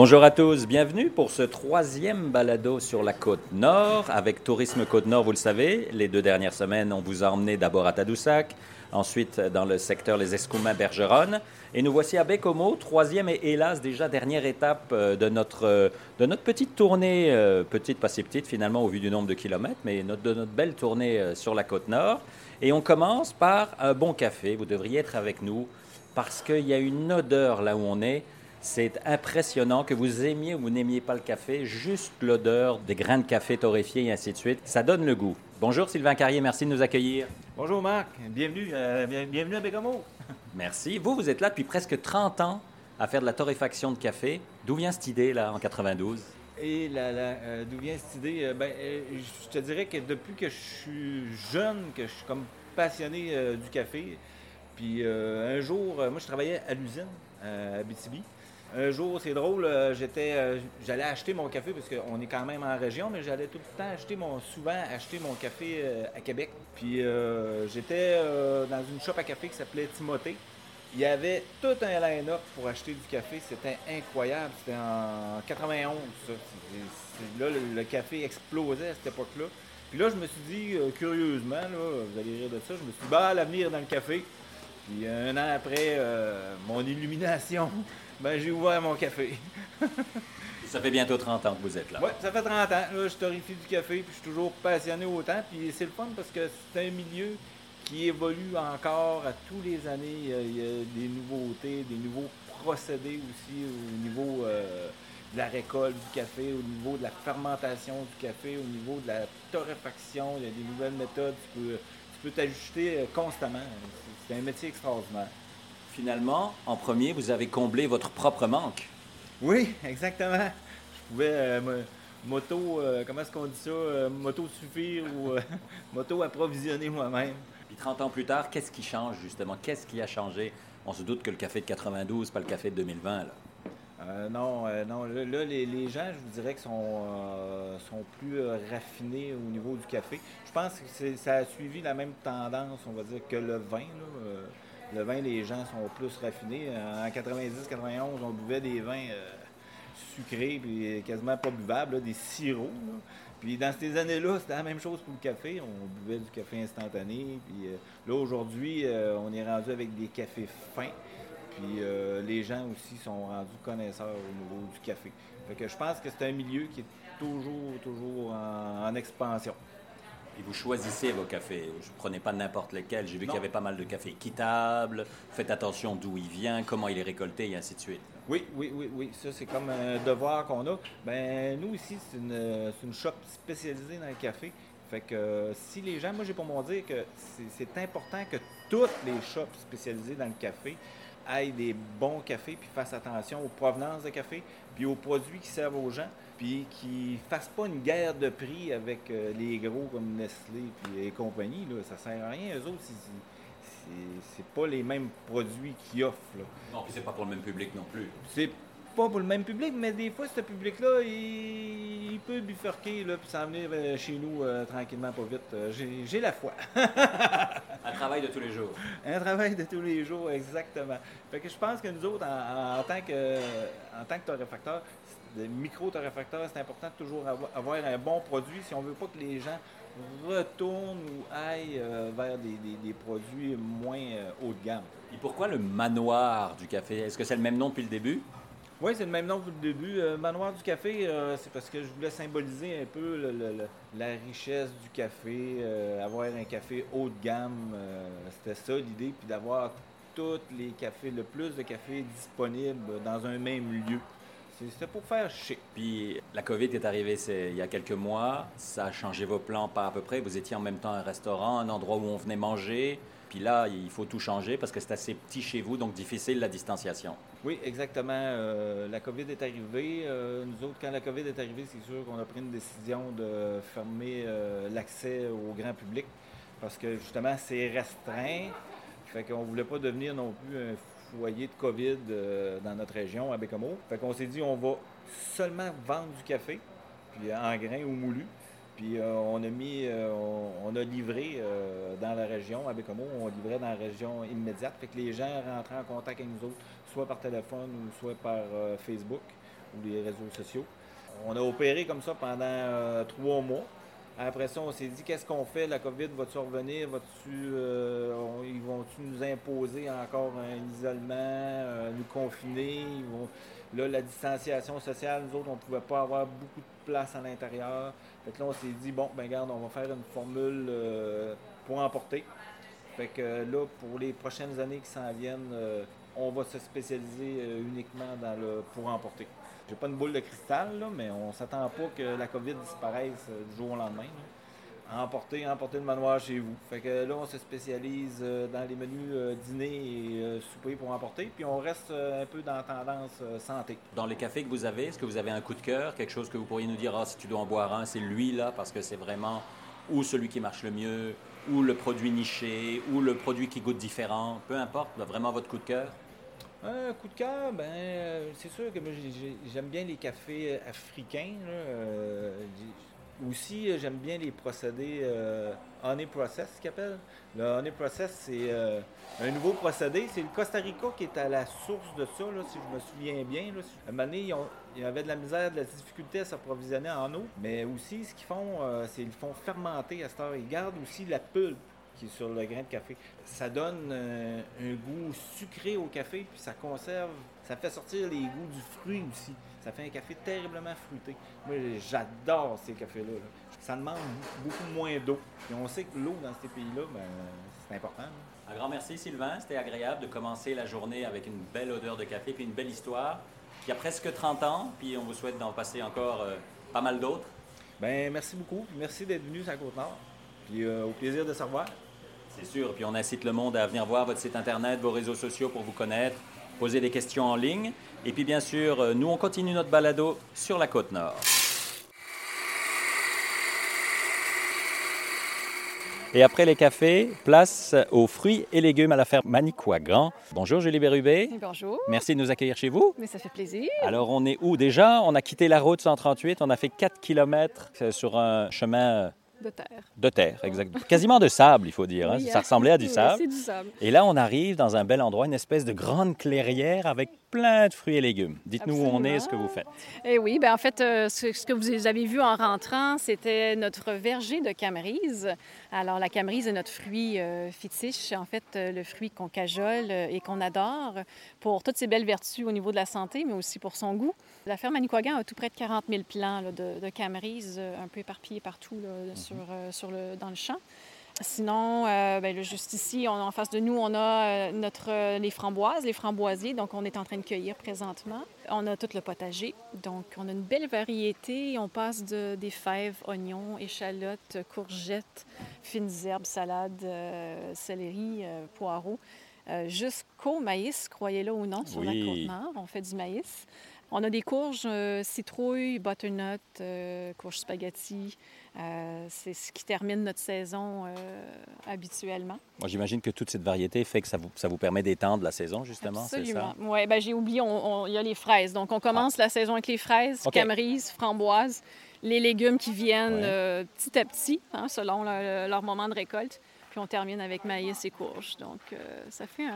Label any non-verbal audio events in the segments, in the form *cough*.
Bonjour à tous, bienvenue pour ce troisième balado sur la côte nord avec Tourisme Côte Nord, vous le savez. Les deux dernières semaines, on vous a emmené d'abord à Tadoussac, ensuite dans le secteur Les Escoumins-Bergeronne. Et nous voici à Bécomo, troisième et hélas déjà dernière étape euh, de notre, euh, de notre petite tournée, euh, petite, pas si petite finalement au vu du nombre de kilomètres, mais de notre belle tournée sur la côte nord. Et on commence par un bon café, vous devriez être avec nous parce qu'il y a une odeur là où on est. C'est impressionnant que vous aimiez ou vous n'aimiez pas le café, juste l'odeur des grains de café torréfiés et ainsi de suite. Ça donne le goût. Bonjour Sylvain Carrier, merci de nous accueillir. Bonjour Marc, bienvenue, euh, bienvenue à Bécamo. *laughs* Merci. Vous, vous êtes là depuis presque 30 ans à faire de la torréfaction de café. D'où vient cette idée là en 92 Et là, euh, d'où vient cette idée? Euh, ben, Je te dirais que depuis que je suis jeune, que je suis comme passionné du café, puis un jour, moi je travaillais à l'usine à BTB. Un jour, c'est drôle, euh, j'étais, euh, j'allais acheter mon café parce qu'on est quand même en région, mais j'allais tout le temps acheter mon, souvent acheter mon café euh, à Québec. Puis j'étais dans une shop à café qui s'appelait Timothée. Il y avait tout un line-up pour acheter du café. C'était incroyable. C'était en 91, ça. là, le, café explosait à cette époque-là. Puis là, je me suis dit, curieusement, vous allez rire de ça, je me suis dit, bah, l'avenir dans le café. Puis un an après, mon illumination, ben, j'ai ouvert mon café. *laughs* ça fait bientôt 30 ans que vous êtes là. Oui, ça fait 30 ans. Là, je torrifie du café, puis je suis toujours passionné autant. Puis c'est le fun parce que c'est un milieu qui évolue encore à tous les années. Il y, a, des nouveautés, des nouveaux procédés aussi au niveau euh, de la récolte du café, au niveau de la fermentation du café, au niveau de la torréfaction. Il y a des nouvelles méthodes. Tu peux, tu peux t'ajuster euh, constamment. C'est un métier extraordinaire finalement, en premier, vous avez comblé votre propre manque. Oui, exactement. Je pouvais euh, moto, euh, comment est-ce qu'on dit ça, euh, moto suffire ou *laughs* moto approvisionner moi-même. Puis 30 ans plus tard, qu'est-ce qui change justement? Qu'est-ce qui a changé? On se doute que le café de 92, pas le café de 2020. Là. non, non. Là, les, gens, je vous dirais que sont, sont plus raffinés au niveau du café. Je pense que ça a suivi la même tendance, on va dire, que le vin. Là. Le vin, les gens sont plus raffinés. En 90-91, on buvait des vins euh, sucrés, puis quasiment pas buvables, des sirops. Puis dans ces années-là, c'était la même chose pour le café. On buvait du café instantané. Puis euh, là, aujourd'hui, euh, on est rendu avec des cafés fins. Puis les gens aussi sont rendus connaisseurs au niveau du café. Fait que je pense que c'est un milieu qui est toujours, toujours en expansion. Et vous choisissez vos cafés. Je ne prenais pas n'importe lequel. J'ai vu qu'il y avait pas mal de cafés équitables. Faites attention d'où il vient, comment il est récolté et ainsi de suite. Oui, oui, oui, oui. Ça, c'est comme un devoir qu'on a. Ben, nous, ici, c'est une, une, shop spécialisée dans le café. Fait que si les gens, moi, j'ai pour mon dire que c'est important que toutes les shops spécialisées dans le café aillent des bons cafés puis fassent attention aux provenances de café puis aux produits qui servent aux gens puis qu'ils ne fassent pas une guerre de prix avec euh, les gros comme Nestlé et compagnie. Là. Ça sert à rien. Eux autres, c'est pas les mêmes produits qu'ils offrent. Non, puis c'est pas pour le même public non plus. C'est pas pour le même public, mais des fois, ce public-là, il, peut bifurquer là, puis s'en venir euh, chez nous euh, tranquillement, pas vite. J'ai la foi. *laughs* Un travail de tous les jours. Un travail de tous les jours, exactement. Fait que je pense que nous autres, en, tant que en tant que torréfacteurs, des micro-torréfacteurs, c'est important de toujours avoir, un bon produit si on ne veut pas que les gens retournent ou aillent euh, vers des, produits moins euh, haut de gamme. Et pourquoi le manoir du café? Est-ce que c'est le même nom depuis le début? Oui, c'est le même nom depuis le début. Euh, manoir du café, c'est parce que je voulais symboliser un peu la richesse du café, avoir un café haut de gamme. C'était ça l'idée, puis d'avoir tous les cafés, le plus de cafés disponibles dans un même lieu. C'était pour faire chic. Puis la COVID est arrivée il y a quelques mois. Ça a changé vos plans pas à peu près. Vous étiez en même temps un restaurant, un endroit où on venait manger. Puis là, il faut tout changer parce que c'est assez petit chez vous, donc difficile la distanciation. Oui, exactement. Euh, la COVID est arrivée. Euh, nous autres, quand la COVID est arrivée, c'est sûr qu'on a pris une décision de fermer euh, l'accès au grand public parce que justement, c'est restreint. Fait qu'on ne voulait pas devenir non plus un foyer de COVID dans notre région, à Bécomo. Fait qu'on s'est dit, on va seulement vendre du café, puis en grains ou moulu. Puis euh, on a mis, euh, on, a livré dans la région, à Bécomo, on livrait dans la région immédiate. Fait que les gens rentraient en contact avec nous autres, soit par téléphone ou soit par Facebook. ou les réseaux sociaux. On a opéré comme ça pendant trois mois. Après ça, on s'est dit, qu'est-ce qu'on fait? La COVID va-tu revenir? Va-tu, euh, ils vont-tu nous imposer encore un isolement, euh, nous confiner? Là, la distanciation sociale, nous autres, on ne pouvait pas avoir beaucoup de place à l'intérieur. Fait là, on s'est dit, bon, ben garde, on va faire une formule euh, pour emporter. Fait que là, pour les prochaines années qui s'en viennent, on va se spécialiser uniquement dans le pour emporter. J'ai pas une boule de cristal, mais on s'attend pas que la COVID disparaisse euh, du jour au lendemain. Emporter, emporter le manoir chez vous. Fait que là, on se spécialise euh, dans les menus euh, dîner et souper pour emporter, puis on reste un peu dans la tendance santé. Dans les cafés que vous avez, est-ce que vous avez un coup de cœur, quelque chose que vous pourriez nous dire, ah, si tu dois en boire un, c'est lui là, parce que c'est vraiment ou celui qui marche le mieux, ou le produit niché, ou le produit qui goûte différent, peu importe, vraiment votre coup de cœur? Un coup de cœur, ben, euh, c'est sûr que j'aime bien les cafés euh, africains. Euh, aussi, j'aime bien les procédés honey process, qu'ils appellent. Le honey process, c'est un nouveau procédé. C'est le Costa Rica qui est à la source de ça, si je me souviens bien. Là. À un moment donné, ils, avaient de la misère, de la difficulté à s'approvisionner en eau. Mais aussi, ce qu'ils font, c'est qu'ils font fermenter à cette heure. Ils gardent aussi la pulpe qui est sur le grain de café. Ça donne euh, un goût sucré au café, puis ça conserve, ça fait sortir les goûts du fruit aussi. Ça fait un café terriblement fruité. Moi, j'adore ces cafés-là. Ça demande beaucoup moins d'eau. Et on sait que l'eau dans ces pays-là, ben, c'est important. Un grand merci, Sylvain. C'était agréable de commencer la journée avec une belle odeur de café, puis une belle histoire qui a presque 30 ans, puis on vous souhaite d'en passer encore euh, pas mal d'autres. Ben merci beaucoup. Merci d'être venu à Côte-Nord. Puis euh, au plaisir de se revoir. C'est sûr. Puis on incite le monde à venir voir votre site Internet, vos réseaux sociaux pour vous connaître, poser des questions en ligne. Et puis bien sûr, euh, nous, on continue notre balado sur la côte nord. Et après les cafés, place aux fruits et légumes à la ferme Manicouagan. Bonjour Julie Bérubé. Bonjour. Merci de nous accueillir chez vous. Mais ça fait plaisir. Alors on est où déjà? On a quitté la route 138, on a fait 4 km euh, sur un chemin de terre. De terre, exactement. Quasiment de sable, il faut dire. Hein. Ça ressemblait à du sable. du sable. Et là, on arrive dans un bel endroit, une espèce de grande clairière avec plein de fruits et légumes. Dites-nous où on est, ce que vous faites. Eh oui, bien en fait, euh, ce, que vous avez vu en rentrant, c'était notre verger de camerise. Alors, la camerise est notre fruit euh, fétiche, en fait, euh, le fruit qu'on cajole et qu'on adore pour toutes ses belles vertus au niveau de la santé, mais aussi pour son goût. La ferme Manicouagan a tout près de 40 000 plants de, de, camerise un peu éparpillés partout mhm. Sur, sur le, dans le champ. Sinon, euh, ben, juste ici, on, en face de nous, on a euh, notre, euh, les framboises, les framboisiers, donc on est en train de cueillir présentement. On a tout le potager, donc on a une belle variété. On passe de, des fèves, oignons, échalotes, courgettes, fines herbes, salades, céleri, poireaux, jusqu'au maïs, croyez-le ou non, sur la Côte-Nord. On fait du maïs. On a des courges, citrouilles, butternut, courges spaghetti, euh, c'est ce qui termine notre saison euh, habituellement. Moi, j'imagine que toute cette variété fait que ça vous, ça vous permet d'étendre la saison, justement, ça? Oui, ben, j'ai oublié, il y a les fraises. Donc, on commence ah. la saison avec les fraises, okay. framboises, les légumes qui viennent euh, petit à petit, hein, selon leur moment de récolte. Puis on termine avec maïs et courges. Donc, ça fait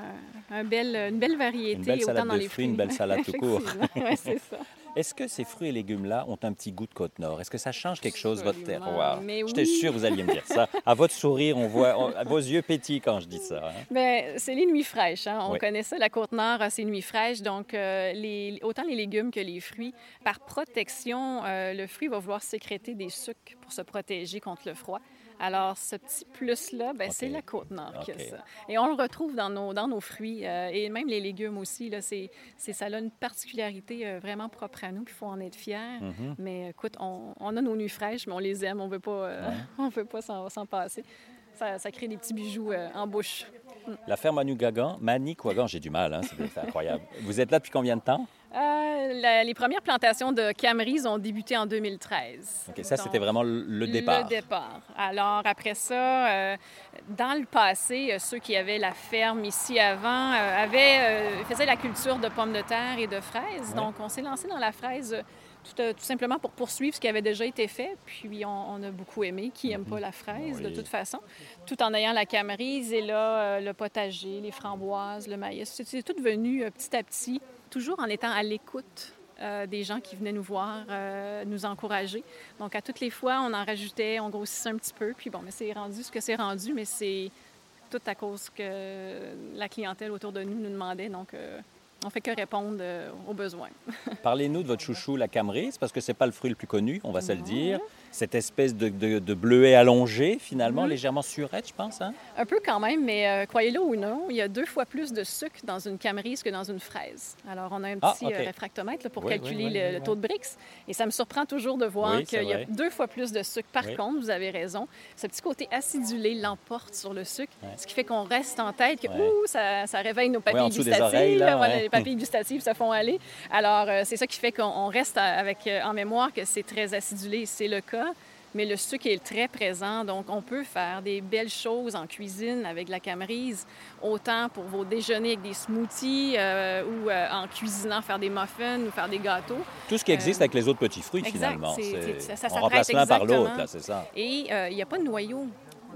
un, bel, une belle variété. Une belle salade dans de les fruits, une belle salade tout court. *laughs* oui, c'est ça. *laughs* Est-ce que ces fruits et légumes-là ont un petit goût de Côte-Nord? Est-ce que ça change quelque chose, votre terroir? J'étais sûr que vous alliez me dire ça. *laughs* À votre sourire, on voit, à vos yeux pétillent quand je dis ça. Hein. Bien, c'est les nuits fraîches. Hein. On connaît ça, la Côte-Nord ses nuits fraîches. Donc, euh, les, autant les légumes que les fruits, par protection, euh, le fruit va vouloir sécréter des sucres pour se protéger contre le froid. Alors, ce petit plus-là, ben, c'est la Côte-Nord qui a ça. Et on le retrouve dans nos, dans nos fruits euh, et même les légumes aussi. Là, c'est, ça a une particularité euh, vraiment propre à nous, qu'il faut en être fier. Mm-hmm. Mais écoute, on, on, a nos nuits fraîches, mais on les aime, on ne veut pas, euh, *laughs* on veut pas s'en, passer. Ça, ça, crée des petits bijoux en bouche. La ferme Manu Gagan, Mani j'ai du mal, hein, c'est incroyable. Vous êtes là depuis combien de temps? Euh, les premières plantations de Camerise ont débuté en 2013. OK, ça, c'était vraiment le départ. Le départ. Alors, après ça, euh, dans le passé, euh, ceux qui avaient la ferme ici avant avaient, faisaient la culture de pommes de terre et de fraises. Donc, on s'est lancé dans la fraise tout, simplement pour poursuivre ce qui avait déjà été fait. Puis on, a beaucoup aimé. Qui n'aime pas la fraise, de toute façon? Tout en ayant la camerise et là, le potager, les framboises, le maïs. C'est tout venu petit à petit toujours en étant à l'écoute euh, des gens qui venaient nous voir, euh, nous encourager. Donc, à toutes les fois, on en rajoutait, on grossissait un petit peu. Puis bon, mais c'est rendu ce que c'est rendu, mais c'est tout à cause que la clientèle autour de nous nous demandait. Donc, euh, on fait que répondre euh, aux besoins. *laughs* Parlez-nous de votre chouchou, la camerise, parce que c'est pas le fruit le plus connu, on va se le dire. Cette espèce de, de- de bleuet allongé, finalement, Mhm. légèrement surette, je pense. Hein? Un peu quand même, mais euh, croyez-le ou non, il y a deux fois plus de sucre dans une camerise que dans une fraise. Alors, on a un Ah, petit euh, réfractomètre là, pour Oui, calculer oui, oui, le, taux de Brix. Et ça me surprend toujours de voir qu'il y a deux fois plus de sucre. Par contre, vous avez raison, ce petit côté acidulé l'emporte sur le sucre, Ouais. ce qui fait qu'on reste en tête, que Ouais. ouh, ça, ça réveille nos papilles des gustatives. oreilles, là, voilà, ouais. Les papilles gustatives se font aller. Alors, euh, c'est ça qui fait qu'on on reste avec, euh, en mémoire que c'est très acidulé. C'est le cas. Mais le sucre est très présent, donc on peut faire des belles choses en cuisine avec la camerise, autant pour vos déjeuners avec des smoothies euh, ou euh, en cuisinant faire des muffins ou faire des gâteaux. Tout ce qui existe Euh, avec les autres petits fruits, exact, finalement. c'est- ça on remplace l'un par l'autre, là, c'est ça. Et il n'y a pas de noyau.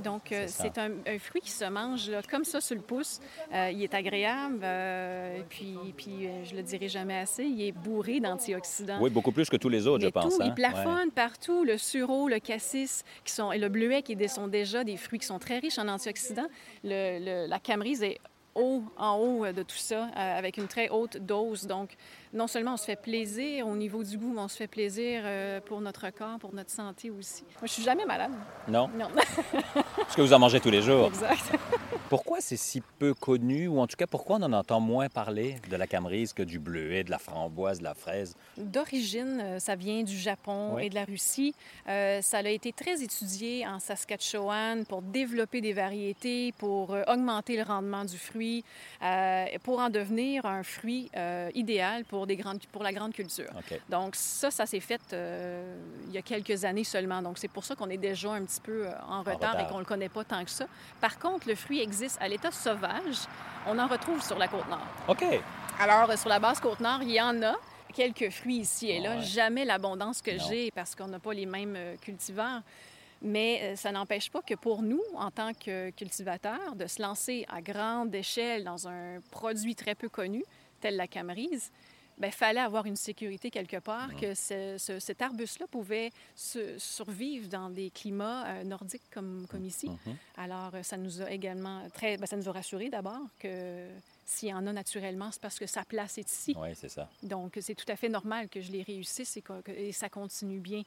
Donc, euh, C'est c'est un, un fruit qui se mange là, comme ça sur le pouce. Euh, il est agréable, euh, puis, puis euh, je le dirai jamais assez, il est bourré d'antioxydants. Oui, beaucoup plus que tous les autres, Mais je pense. tout, hein? ils plafonnent partout. Le sureau, le cassis, qui sont, et le bleuet, qui sont déjà des fruits qui sont très riches en antioxydants. Le- le- la camerise est haut, en haut euh, de tout ça, euh, avec une très haute dose. Donc, non seulement on se fait plaisir au niveau du goût, mais on se fait plaisir euh, pour notre corps, pour notre santé aussi. Moi, je suis jamais malade. Non, Non, *laughs* parce que vous en mangez tous les jours. exact. *laughs* Pourquoi c'est si peu connu, ou en tout cas, pourquoi on en entend moins parler de la camerise que du bleuet, de la framboise, de la fraise? D'origine, euh, ça vient du Japon Oui. et de la Russie. Euh, ça a été très étudié en Saskatchewan pour développer des variétés, pour augmenter le rendement du fruit, euh, pour en devenir un fruit euh, idéal pour, des grandes, pour la grande culture. Donc ça, ça s'est fait euh, il y a quelques années seulement. Donc c'est pour ça qu'on est déjà un petit peu euh, en retard, retard. et qu'on ne le connaît pas tant que ça. Par contre, le fruit existe à l'état sauvage. On en retrouve sur la côte nord. OK. Alors, euh, sur la base Côte-Nord, il y en a quelques fruits ici et là. Ouais. Jamais l'abondance que j'ai parce qu'on n'a pas les mêmes cultivars. Mais ça n'empêche pas que pour nous, en tant que cultivateurs, de se lancer à grande échelle dans un produit très peu connu, tel la camerise, il fallait avoir une sécurité quelque part, que ce- ce- cet arbuste-là pouvait se- survivre dans des climats euh, nordiques comme, comme ici. Mhm. Alors, euh, ça nous a également très... ben, ça nous a rassuré d'abord que s'il y en a naturellement, c'est parce que sa place est ici. Oui, c'est ça. Donc, c'est tout à fait normal que je les réussisse et, que, que- et ça continue bien.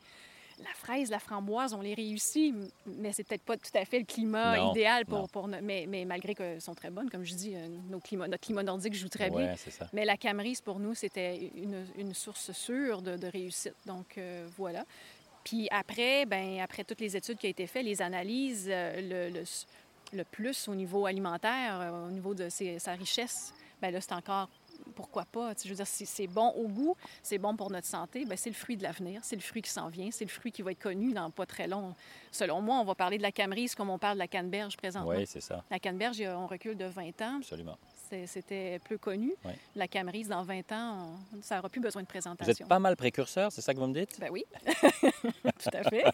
La fraise, la framboise, on les réussit, mais c'est peut-être pas tout à fait le climat Non, idéal pour... pour no- mais, mais malgré qu'elles sont très bonnes, comme je dis, euh, nos climats, notre climat nordique joue très bien. Ça. Mais la camerise, pour nous, c'était une, une source sûre de, de réussite. Donc, euh, voilà. Puis après, ben, après toutes les études qui ont été faites, les analyses, euh, le, le, le plus au niveau alimentaire, au niveau de ses- sa richesse, ben là, c'est encore pourquoi pas. Je veux dire, si c'est bon au goût, c'est bon pour notre santé, ben c'est le fruit de l'avenir, c'est le fruit qui s'en vient, c'est le fruit qui va être connu dans pas très long. Selon moi, on va parler de la camerise comme on parle de la canneberge présentement. Oui, c'est ça. La canneberge, on recule de 20 ans, Absolument. C'était peu connu. La camerise, dans 20 ans, on- ça n'aura plus besoin de Vous présentation. êtes pas mal précurseur, c'est ça que vous me dites? Ben oui, *laughs* tout à fait.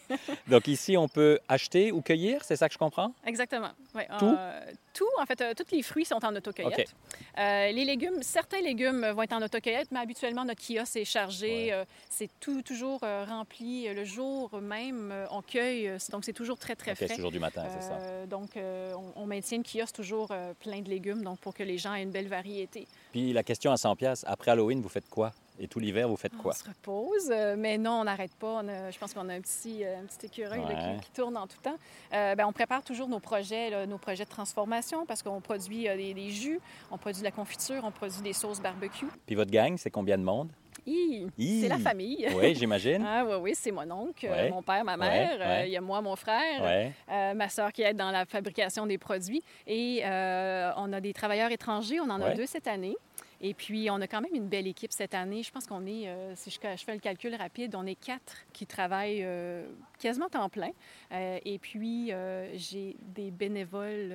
Donc ici, on peut acheter ou cueillir, c'est ça que je comprends? Exactement. Tout? euh, tout, en fait, euh, tous les fruits sont en autocueillette. Euh, les légumes, certains légumes vont être en autocueillette, mais habituellement, notre kiosque est chargé. Ouais. euh, c'est tout, toujours rempli. Le jour même, on cueille. donc, c'est toujours très, très OK, frais. toujours du matin, c'est ça. Donc, on, on maintient le kiosque toujours plein de légumes, donc pour que les gens aient une belle variété. Puis la question à 100 pièces après Halloween, vous faites quoi? Et tout l'hiver, vous faites On quoi? se repose, euh, mais non, on n'arrête pas. On a- je pense qu'on a un petit, euh, un petit écureuil là, qui, qui tourne en tout temps. Euh, ben, on prépare toujours nos projets, là, nos projets de transformation parce qu'on produit euh, des, des jus, on produit de la confiture, on produit des sauces barbecue. Puis votre gang, c'est combien de monde? C'est la famille. *laughs* Oui, j'imagine. Ah oui, oui, c'est mon oncle, Ouais. mon père, ma mère. ouais. Il y a moi, mon frère, euh, ma soeur qui aide dans la fabrication des produits. Et euh, on a des travailleurs étrangers, on en a deux cette année. Et puis, on a quand même une belle équipe cette année. Je pense qu'on est, euh, si je, je fais le calcul rapide, on est quatre qui travaillent euh, quasiment temps plein. Euh, et puis, j'ai des bénévoles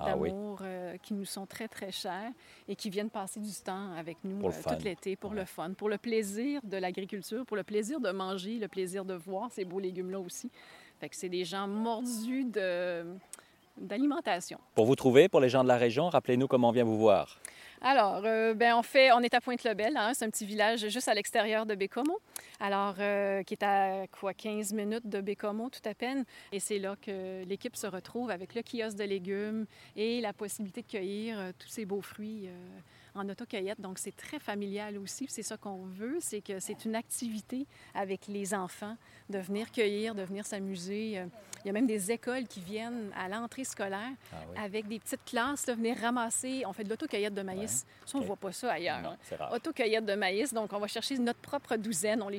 Ah oui. d'amour qui nous sont très, très chers et qui viennent passer du temps avec nous tout l'été pour Ouais. le fun, pour le plaisir de l'agriculture, pour le plaisir de manger, le plaisir de voir ces beaux légumes-là aussi. Fait que c'est des gens mordus de d'alimentation. Pour vous trouver, pour les gens de la région, rappelez-nous comment on vient vous voir. Alors, euh, ben, on, fait, on est à Pointe-le-Bel, hein, c'est un petit village juste à l'extérieur de Bécomo, alors euh, qui est à quoi 15 minutes de Bécomo tout à peine. Et c'est là que l'équipe se retrouve avec le kiosque de légumes et la possibilité de cueillir euh, tous ces beaux fruits en autocueillette. Donc, c'est très familial aussi. C'est ça qu'on veut, c'est que c'est une activité avec les enfants, de venir cueillir, de venir s'amuser. Euh, il y a même des écoles qui viennent à l'entrée scolaire ah avec des petites classes, de venir ramasser. On fait de l'autocueillette de maïs. Ça, on ne voit pas ça ailleurs. Non, hein. Autocueillette de maïs. Donc, on va chercher notre propre douzaine. On les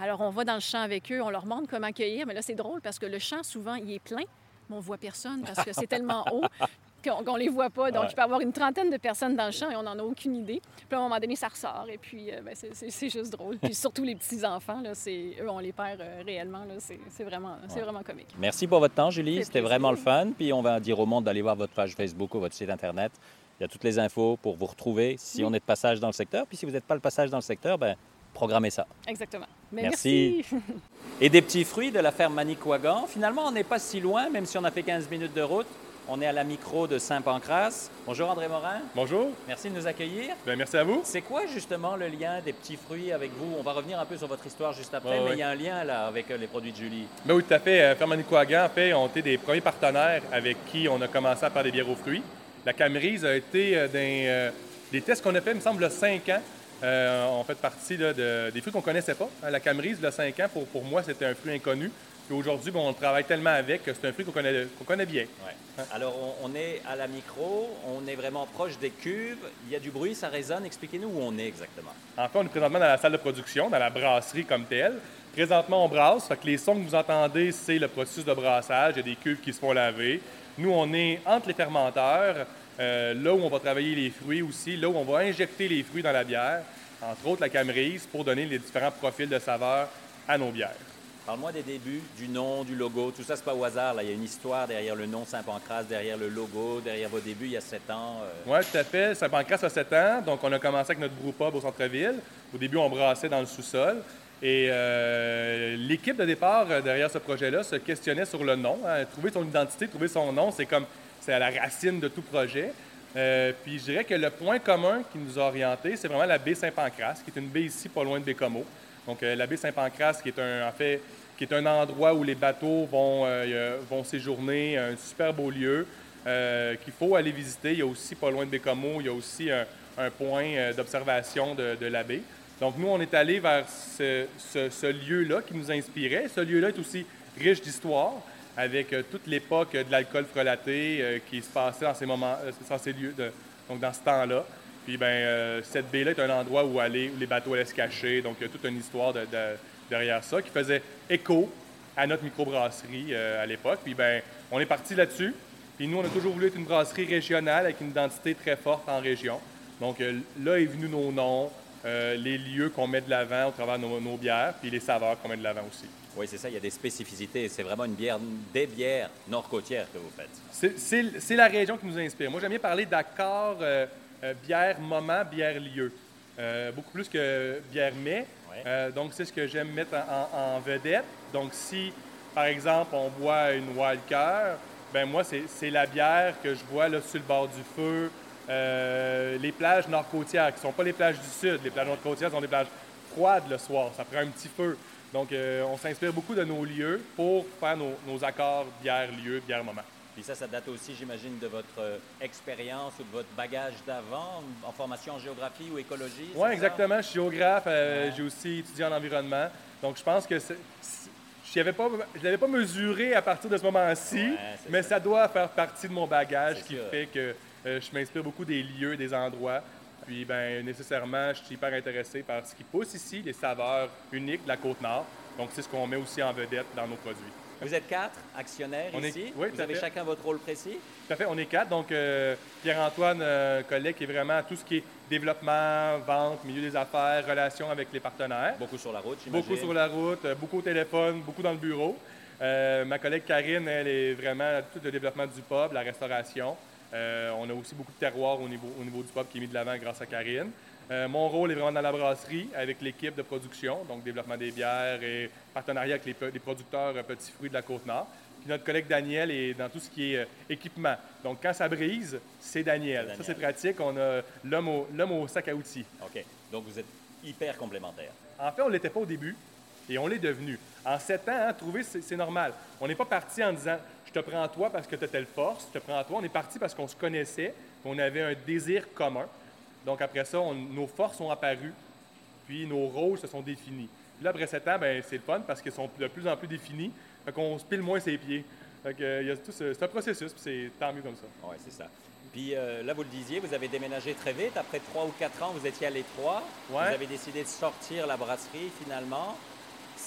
Alors, on va dans le champ avec eux. On leur montre comment cueillir. Mais là, c'est drôle parce que le champ, souvent, il est plein mais on voit personne parce que c'est tellement haut *laughs* qu'on ne les voit pas. Donc, il peut y avoir une trentaine de personnes dans le champ et on n'en a aucune idée. Puis à un moment donné, ça ressort et puis euh, ben, c'est juste drôle. Puis surtout les petits-enfants, eux, on les perd euh, réellement. C'est vraiment, vraiment comique. Merci pour votre temps, Julie. C'était vraiment le fun. Puis on va dire au monde d'aller voir votre page Facebook ou votre site Internet. Il y a toutes les infos pour vous retrouver si on est de passage dans le secteur. Puis si vous n'êtes pas le passage dans le secteur, ben programmez ça. Exactement. merci. *laughs* et des petits fruits de la ferme Manicouagan. Finalement, on n'est pas si loin, même si on a fait 15 minutes de route. On est à la micro de Saint-Pancras. Bonjour André Morin. Bonjour. Merci de nous accueillir. Bien, merci à vous. C'est quoi justement le lien des petits fruits avec vous? On va revenir un peu sur votre histoire juste après, mais il y a un lien là avec euh, les produits de Julie. Ben oui, tout à fait. Euh, Fermanicoagan, en fait, ont été des premiers partenaires avec qui on a commencé à faire des bières aux fruits. La Camerise a été euh, des tests qu'on a fait, il me semble, 5 ans. On fait partie de, des fruits qu'on ne connaissait pas. La Camerise, le 5 ans, pour, pour moi, c'était un fruit inconnu. Puis aujourd'hui, bon, on travaille tellement avec que c'est un fruit qu'on connaît, bien. Alors, on, est à la micro, on est vraiment proche des cuves. Il y a du bruit, ça résonne. Expliquez-nous où on est exactement. En fait, on est présentement dans la salle de production, dans la brasserie comme telle. Présentement, on brasse. Fait que les sons que vous entendez, c'est le processus de brassage. Il y a des cuves qui se font laver. Nous, on est entre les fermenteurs, euh, là où on va travailler les fruits aussi, là où on va injecter les fruits dans la bière, entre autres la camerise, pour donner les différents profils de saveur à nos bières. Parle-moi des débuts, du nom, du logo. Tout ça, c'est pas au hasard. Là. Il y a une histoire derrière le nom Saint-Pancras, derrière le logo, derrière vos débuts il y a sept ans. Euh. Oui, tout à fait. Saint-Pancras a sept ans. Donc, on a commencé avec notre brewpub au centre-ville. Au début, on brassait dans le sous-sol. Et euh, l'équipe de départ derrière ce projet-là se questionnait sur le nom. Hein. Trouver son identité, trouver son nom, c'est comme c'est à la racine de tout projet. puis je dirais que le point commun qui nous a orientés, c'est vraiment la baie Saint-Pancras, qui est une baie ici pas loin de Bécomo. Donc la baie Saint-Pancras, qui est un, en fait qui est un endroit où les bateaux vont, euh, vont séjourner, un super beau lieu euh, qu'il faut aller visiter. Il y a aussi, pas loin de Bécamo, il y a aussi un, point euh, d'observation de, la baie. Donc, nous, on est allé vers ce, lieu-là qui nous inspirait. Ce lieu-là est aussi riche d'histoire, avec toute l'époque de l'alcool frelaté qui se passait dans ces moments, dans ces lieux, donc dans ce temps-là. Puis, ben, cette baie-là est un endroit où, aller, où les bateaux allaient se cacher. Donc, il y a toute une histoire de derrière ça, qui faisait écho à notre microbrasserie euh, à l'époque. Puis ben, on est parti là-dessus. Puis nous, on a toujours voulu être une brasserie régionale avec une identité très forte en région. Donc euh, là est venu nos noms, euh, les lieux qu'on met de l'avant au travers de nos, bières, puis les saveurs qu'on met de l'avant aussi. Oui, c'est ça, il y a des spécificités. C'est vraiment une bière, des bières nord-côtières que vous faites. C'est la région qui nous inspire. Moi, j'aime bien parler d'accord bière moment, bière lieu. beaucoup plus que bière mai. Euh, donc, c'est ce que j'aime mettre en, vedette. Donc, si, par exemple, on boit une Wildcard, ben moi, c'est la bière que je bois là, sur le bord du feu. Euh, les plages nord-côtières, qui ne sont pas les plages du sud. Les plages nord-côtières sont des plages froides le soir. Ça prend un petit feu. Donc, euh, on s'inspire beaucoup de nos lieux pour faire nos, nos accords bière-lieu, bière-moment. Puis ça, ça date aussi, j'imagine, de votre euh, expérience ou de votre bagage d'avant en formation en géographie ou écologie. Oui, exactement. Je suis géographe. Euh, j'ai aussi étudié en environnement. Donc, je pense que je ne pas, l'avais pas mesuré à partir de ce moment-ci, mais ça. doit faire partie de mon bagage qui fait que euh, je m'inspire beaucoup des lieux, des endroits. Puis, ben, nécessairement, je suis hyper intéressé par ce qui pousse ici, les saveurs uniques de la Côte-Nord. Donc, c'est ce qu'on met aussi en vedette dans nos produits. Vous êtes quatre actionnaires ici. oui, Vous avez chacun votre rôle précis. Tout à fait, on est quatre. Donc, euh, Pierre-Antoine, euh, collègue, qui est vraiment tout ce qui est développement, vente, milieu des affaires, relations avec les partenaires. Beaucoup sur la route, j'imagine. Beaucoup sur la route, euh, beaucoup au téléphone, beaucoup dans le bureau. ma collègue Karine, elle est vraiment tout le développement du pub, la restauration. On a aussi beaucoup de terroirs au niveau, au niveau du pub qui est mis de l'avant grâce à Karine. Euh, mon rôle est vraiment dans la brasserie avec l'équipe de production, donc développement des bières et partenariat avec les, producteurs euh, petits fruits de la Côte-Nord. Puis notre collègue Daniel est dans tout ce qui est euh, équipement. Donc, quand ça brise, c'est Daniel. Daniel. Ça, c'est pratique. On a l'homme au, au sac à outils. OK. Donc, vous êtes hyper complémentaires. En fait, on ne l'était pas au début et on l'est devenu. En sept ans, hein, trouver, c'est, normal. On n'est pas parti en disant je te prends toi parce que tu as telle force, je te prends toi. On est parti parce qu'on se connaissait, qu'on avait un désir commun. Donc après ça, on- nos forces sont apparues, puis nos rôles se sont définis. Puis là, après sept ans, ben, c'est le fun parce qu'ils sont de plus en plus définis. Fait qu'on se pile moins ses pieds. Fait que, il y a tout ce- c'est un processus, puis c'est tant mieux comme ça. Oui, c'est ça. Puis euh, là, vous le disiez, vous avez déménagé très vite. Après trois ou quatre ans, vous étiez à l'étroit. Ouais. Vous avez décidé de sortir la brasserie finalement.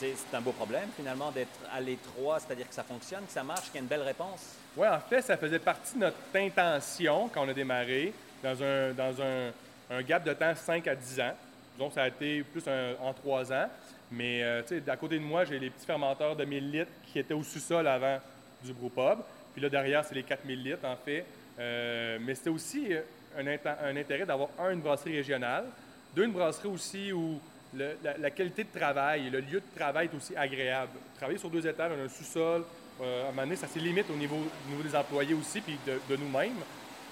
C'est un beau problème finalement d'être à l'étroit, c'est-à-dire que ça fonctionne, que ça marche, qu'il y a une belle réponse. Oui, en fait, ça faisait partie de notre intention quand on a démarré, dans un, dans un, gap de temps 5 à 10 ans. Donc, ça a été plus en 3 ans. Mais, euh, tu sais, à côté de moi, j'ai les petits fermenteurs de 1000 litres qui étaient au sous-sol avant du brewpub. Puis là, derrière, c'est les 4000 litres, en fait. Euh, mais c'était aussi euh, un, un intérêt d'avoir, un, une brasserie régionale, deux, une brasserie aussi où la, qualité de travail, le lieu de travail est aussi agréable. Travailler sur deux étages, un sous-sol, euh, à un moment donné, ça se limite au niveau, au niveau des employés aussi, puis de, nous-mêmes.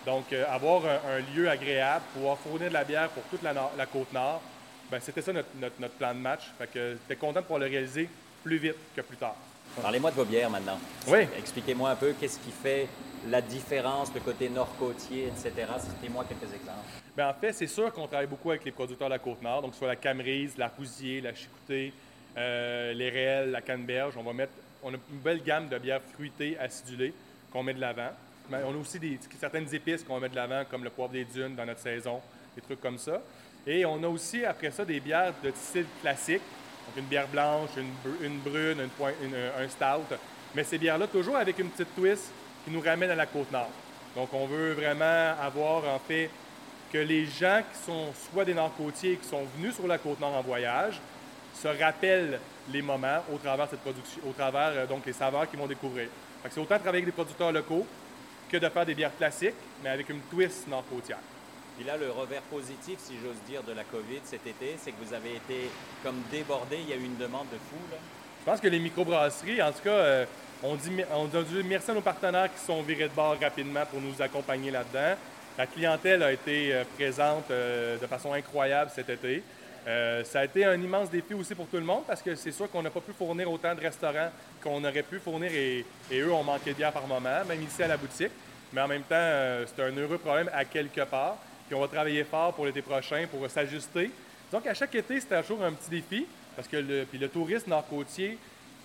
Donc, euh, avoir un, lieu agréable, pouvoir fournir de la bière pour toute la, côte nord, ben, c'était ça notre, notre- notre plan de match. Fait que j'étais content de pouvoir le réaliser plus vite que plus tard. Parlez-moi de vos bières maintenant. Oui. Expliquez-moi un peu qu'est-ce qui fait la différence, le côté nord-côtier, etc. Citez-moi quelques exemples. Bien, en fait, c'est sûr qu'on travaille beaucoup avec les producteurs de la Côte-Nord, donc soit la Camerise, la Rousier, la Chicoutée, euh, les Réels, la Canneberge. On va mettre, on a une belle gamme de bières fruitées, acidulées qu'on met de l'avant. Mais on a aussi des, certaines épices qu'on va mettre de l'avant, comme le poivre des dunes dans notre saison, des trucs comme ça. Et on a aussi, après ça, des bières de style classique, une bière blanche, une, br- une brune, une- un stout. Mais ces bières-là, toujours avec une petite twist qui nous ramène à la Côte-Nord. Donc, on veut vraiment avoir, en fait, que les gens qui sont soit des Nord-Côtiers qui sont venus sur la Côte-Nord en voyage se rappellent les moments au travers cette au travers euh, donc les saveurs qu'ils vont découvrir. C'est autant travailler avec des producteurs locaux que de faire des bières classiques, mais avec une twist nord-côtière. Puis là, le revers positif, si j'ose dire, de la COVID cet été, c'est que vous avez été comme débordé. Il y a eu une demande de fou. Là. Je pense que les microbrasseries, en tout cas, euh, on, dit, on dû merci à nos partenaires qui sont virés de bord rapidement pour nous accompagner là-dedans. La clientèle a été euh, présente euh, de façon incroyable cet été. Ça a été un immense défi aussi pour tout le monde parce que c'est sûr qu'on n'a pas pu fournir autant de restaurants qu'on aurait pu fournir et, eux ont manqué de bière par moment, même ici à la boutique. Mais en même temps, c'est un heureux problème à quelque part. Puis on va travailler fort pour l'été prochain pour s'ajuster. Donc à chaque été, c'était toujours un petit défi parce que le, puis le tourisme nord-côtier,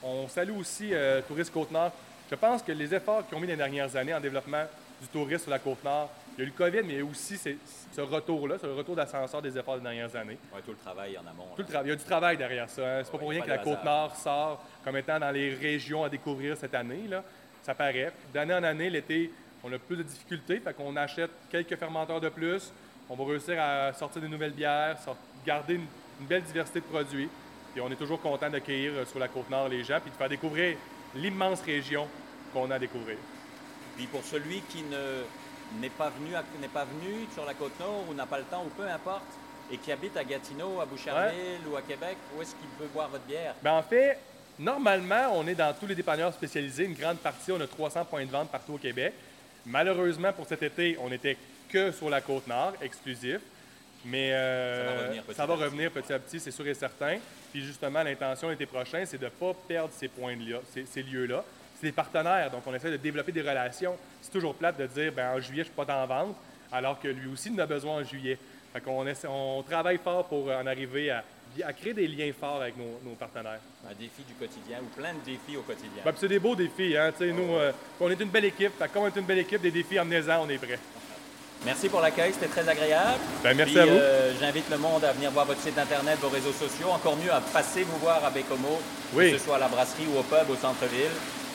on salue aussi euh, Tourisme Côte-Nord. Je pense que les efforts qu'ils ont mis les dernières années en développement du tourisme sur la Côte-Nord, il y a eu le COVID, mais il y a aussi ces- ce retour-là, ce retour d'ascenseur des efforts des dernières années. Ouais, tout le travail en amont. Tout le tra- il y a du travail derrière ça. hein. C'est pas Ouais, pour rien que la. Côte-Nord sort comme étant dans les régions à découvrir cette année. Là. Ça paraît. D'année en année, l'été, on a plus de difficultés. Fait qu'on achète quelques fermenteurs de plus. On va réussir à sortir des nouvelles bières, garder une, une belle diversité de produits. Puis on est toujours content d'accueillir euh, sur la Côte-Nord les gens puis de faire découvrir l'immense région qu'on a à découvrir. Puis pour celui qui ne n'est pas venu à- n'est pas venu sur la côte nord ou n'a pas le temps ou peu importe et qui habite à Gatineau, à Boucherville ou à Québec, où est-ce qu'il peut boire votre bière? Ben, en fait, normalement, on est dans tous les dépanneurs spécialisés. Une grande partie, on a 300 points de vente partout au Québec. Malheureusement, pour cet été, on n'était que sur la côte nord, exclusif. Mais euh, Ça va revenir petit ça va à petit. revenir petit à petit, c'est sûr et certain. Puis justement, l'intention l'été prochain, c'est de ne pas perdre ces points-là, ces, ces lieux-là. C'est des partenaires, donc on essaie de développer des relations. C'est toujours plate de dire, ben en juillet, je ne suis pas en vente, alors que lui aussi, il en a besoin en juillet. Fait qu'on essaie- on travaille fort pour en arriver à, à créer des liens forts avec nos- nos partenaires. Un défi du quotidien ou plein de défis au quotidien. Ben, c'est des beaux défis, hein. Nous, euh, on est une belle équipe. Comme on est une belle équipe, des défis, emmenez-en, on est prêts. Merci pour l'accueil, c'était très agréable. Ben, merci Puis, à vous. euh, J'invite le monde à venir voir votre site internet, vos réseaux sociaux. Encore mieux, à passer vous voir à Bécomo, Oui. que ce soit à la brasserie ou au pub au centre-ville.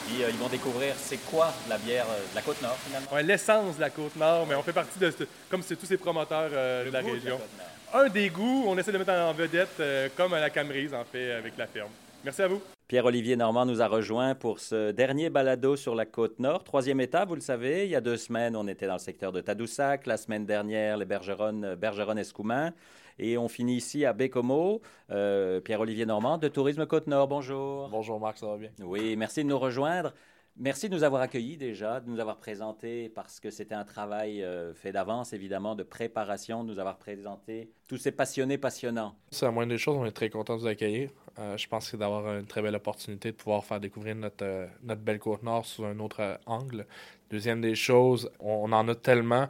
Puis euh, ils vont découvrir c'est quoi la bière euh, de la Côte-Nord finalement. Ouais, l'essence de la Côte-Nord, mais on fait partie de, ce- comme c'est tous ces promoteurs euh, de la de région. Un des goûts, on essaie de mettre en vedette, euh, comme à la Camerise, en fait, avec la ferme. Merci à vous. Pierre-Olivier Normand nous a rejoint pour ce dernier balado sur la côte nord. Troisième étape, vous le savez, il y a deux semaines, on était dans le secteur de Tadoussac. La semaine dernière, les Bergeronnes, Bergeronnes-Escoumins. Et on finit ici à Bécomo. Euh, Pierre-Olivier Normand de Tourisme Côte-Nord, bonjour. Bonjour Marc, ça va bien? Oui, merci de nous rejoindre. Merci de nous avoir accueillis déjà, de nous avoir présenté, parce que c'était un travail euh, fait d'avance, évidemment, de préparation, de nous avoir présenté tous ces passionnés passionnants. C'est la moindre des choses, on est très content de vous accueillir. Euh, je pense que c'est d'avoir une très belle opportunité de pouvoir faire découvrir notre, euh, notre belle Côte-Nord sous un autre angle. Deuxième des choses, on, en a tellement,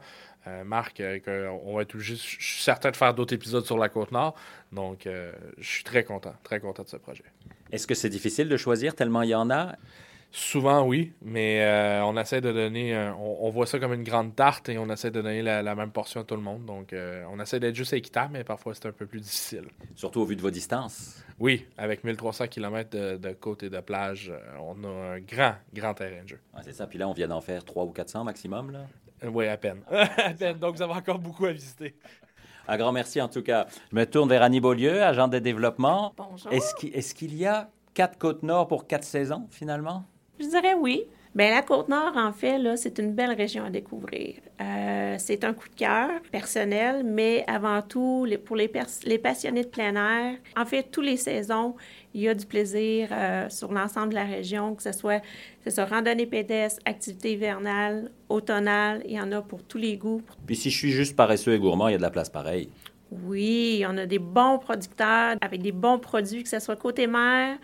Marc, qu'on va être obligé, je suis certain de faire d'autres épisodes sur la Côte-Nord. Donc, je suis très content, très content de ce projet. Est-ce que c'est difficile de choisir tellement il y en a? Souvent, oui, mais euh, on essaie de donner, on, voit ça comme une grande tarte et on essaie de donner la, même portion à tout le monde. Donc, euh, on essaie d'être juste équitable, mais parfois c'est un peu plus difficile. Surtout au vu de vos distances. Oui, avec 1300 km de, côte et de plage, euh, on a un grand, grand terrain de jeu. c'est ça. Puis là, on vient d'en faire 300 ou 400 maximum, là? oui, à peine. *laughs* à peine. Donc, vous avez encore beaucoup à visiter. Un grand merci en tout cas. Je me tourne vers Annie Beaulieu, agent de développement. Bonjour. Est-ce qu'il y a quatre côtes nord pour quatre saisons, finalement? Je dirais oui. Bien, la Côte-Nord, en fait, là, c'est une belle région à découvrir. Euh, c'est un coup de cœur personnel, mais avant tout, pour les, les, passionnés de plein air, en fait, toutes les saisons, il y a du plaisir euh, sur l'ensemble de la région, que ce soit, ce soit randonnée pédestre, activité hivernale, automnale, il y en a pour tous les goûts. Puis si je suis juste paresseux et gourmand, il y a de la place pareille. Oui, on a des bons producteurs avec des bons produits, que ce soit côté mer,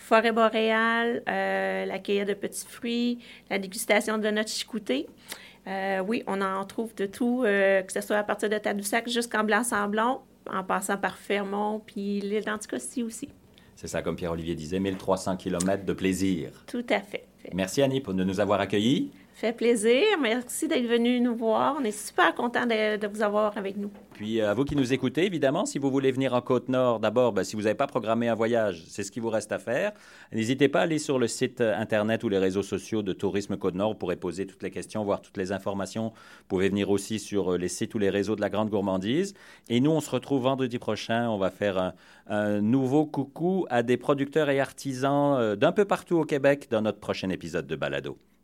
forêt boréale, euh, la cueillette de petits fruits, la dégustation de notre chicouté. Euh, oui, on en trouve de tout, euh, que ce soit à partir de Tadoussac jusqu'en Blanc-Sablon, en passant par Fermont, puis l'île d'Anticosti aussi. C'est ça, comme Pierre-Olivier disait, 1300 km de plaisir. Tout à fait. Merci Annie pour de nous avoir accueillis fait plaisir. Merci d'être venu nous voir. On est super content de, vous avoir avec nous. Puis euh, à vous qui nous écoutez, évidemment, si vous voulez venir en Côte-Nord, d'abord, ben, si vous n'avez pas programmé un voyage, c'est ce qui vous reste à faire. N'hésitez pas à aller sur le site euh, Internet ou les réseaux sociaux de Tourisme Côte-Nord. Vous pourrez poser toutes les questions, voir toutes les informations. Vous pouvez venir aussi sur euh, les sites ou les réseaux de la Grande Gourmandise. Et nous, on se retrouve vendredi prochain. On va faire un, un nouveau coucou à des producteurs et artisans d'un peu partout au Québec dans notre prochain épisode de Balado.